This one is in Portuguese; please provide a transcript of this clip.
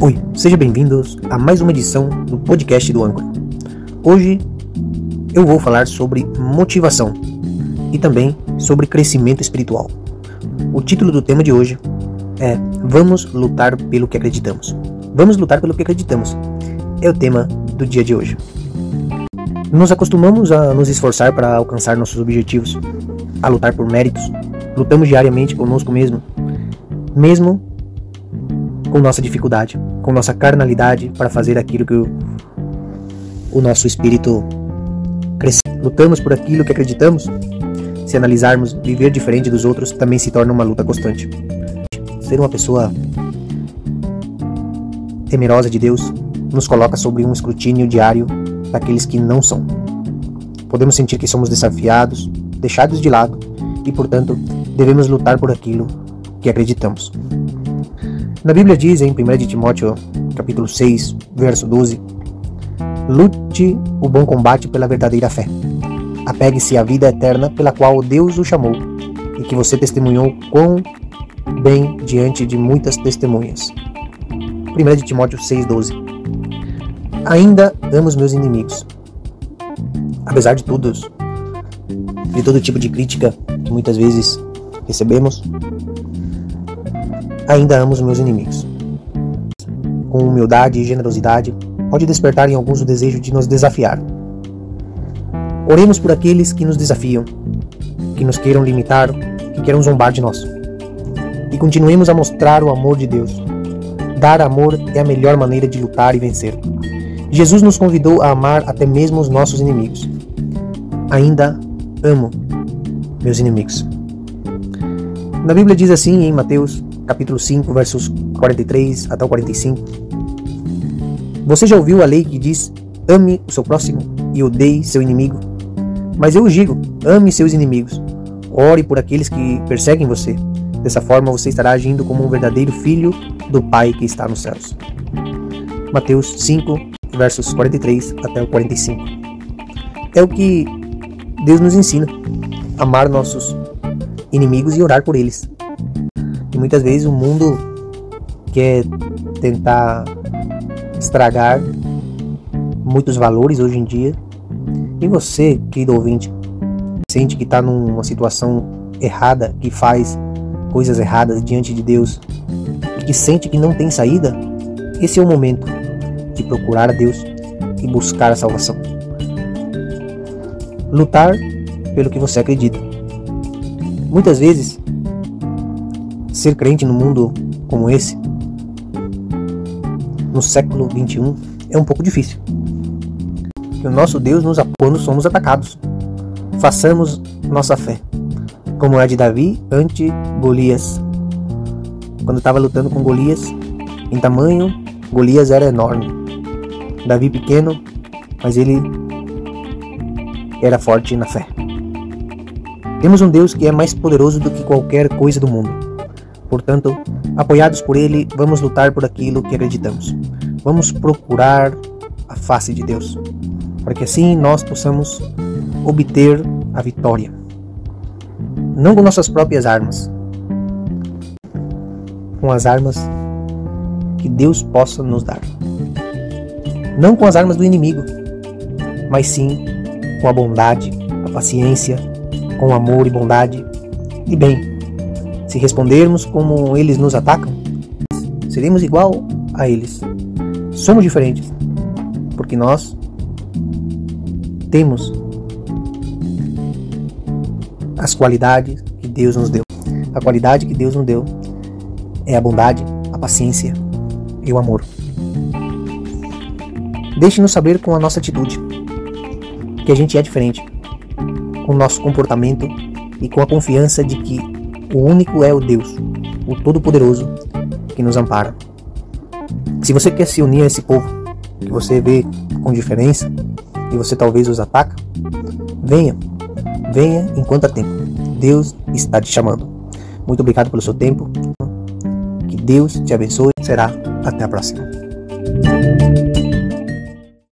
Oi, sejam bem-vindos a mais uma edição do podcast do Âncora. Hoje eu vou falar sobre motivação e também sobre crescimento espiritual. O título do tema de hoje é Vamos lutar pelo que acreditamos. Vamos lutar pelo que acreditamos. É o tema do dia de hoje. Nos acostumamos a nos esforçar para alcançar nossos objetivos, a lutar por méritos. Lutamos diariamente conosco mesmo, mesmo com nossa dificuldade, com nossa carnalidade para fazer aquilo que o, o nosso espírito cresce. Lutamos por aquilo que acreditamos. Se analisarmos, viver diferente dos outros também se torna uma luta constante. Ser uma pessoa temerosa de Deus nos coloca sobre um escrutínio diário daqueles que não são. Podemos sentir que somos desafiados, deixados de lado e, portanto, devemos lutar por aquilo que acreditamos. Na Bíblia diz em 1 Timóteo, capítulo 6, verso 12: Lute o bom combate pela verdadeira fé. Apegue-se à vida eterna pela qual Deus o chamou e que você testemunhou com bem diante de muitas testemunhas. 1 Timóteo 6,12 Ainda amo os meus inimigos. Apesar de tudo, de todo tipo de crítica que muitas vezes recebemos, ainda amo os meus inimigos. Com humildade e generosidade, pode despertar em alguns o desejo de nos desafiar. Oremos por aqueles que nos desafiam, que nos queiram limitar, que queiram zombar de nós. E continuemos a mostrar o amor de Deus. Dar amor é a melhor maneira de lutar e vencer. Jesus nos convidou a amar até mesmo os nossos inimigos. Ainda amo meus inimigos. Na Bíblia diz assim em Mateus capítulo 5, versos 43 até o 45. Você já ouviu a lei que diz: ame o seu próximo e odeie seu inimigo? Mas eu digo: ame seus inimigos. Ore por aqueles que perseguem você. Dessa forma você estará agindo como um verdadeiro filho do Pai que está nos céus. Mateus 5, versos 43 até o 45. É o que Deus nos ensina: amar nossos inimigos e orar por eles. Muitas vezes o mundo quer tentar estragar muitos valores hoje em dia. E você, querido ouvinte, sente que está numa situação errada, que faz coisas erradas diante de Deus e que sente que não tem saída, esse é o momento de procurar a Deus e buscar a salvação. Lutar pelo que você acredita. Muitas vezes ser crente no mundo como esse, no século 21, é um pouco difícil. Que o nosso Deus nos apoia quando somos atacados. Façamos nossa fé, como é de Davi ante Golias. Quando estava lutando com Golias, em tamanho, Golias era enorme. Davi pequeno, mas ele era forte na fé. Temos um Deus que é mais poderoso do que qualquer coisa do mundo. Portanto, apoiados por Ele, vamos lutar por aquilo que acreditamos. Vamos procurar a face de Deus, para que assim nós possamos obter a vitória. Não com nossas próprias armas, com as armas que Deus possa nos dar. Não com as armas do inimigo, mas sim com a bondade, a paciência, com amor e bondade e bem se respondermos como eles nos atacam, seremos igual a eles. Somos diferentes, porque nós temos as qualidades que Deus nos deu. A qualidade que Deus nos deu é a bondade, a paciência e o amor. Deixe-nos saber com a nossa atitude que a gente é diferente, com o nosso comportamento e com a confiança de que o único é o Deus, o Todo-Poderoso, que nos ampara. Se você quer se unir a esse povo que você vê com diferença e você talvez os ataca, venha, venha enquanto há tempo. Deus está te chamando. Muito obrigado pelo seu tempo. Que Deus te abençoe. Será até a próxima.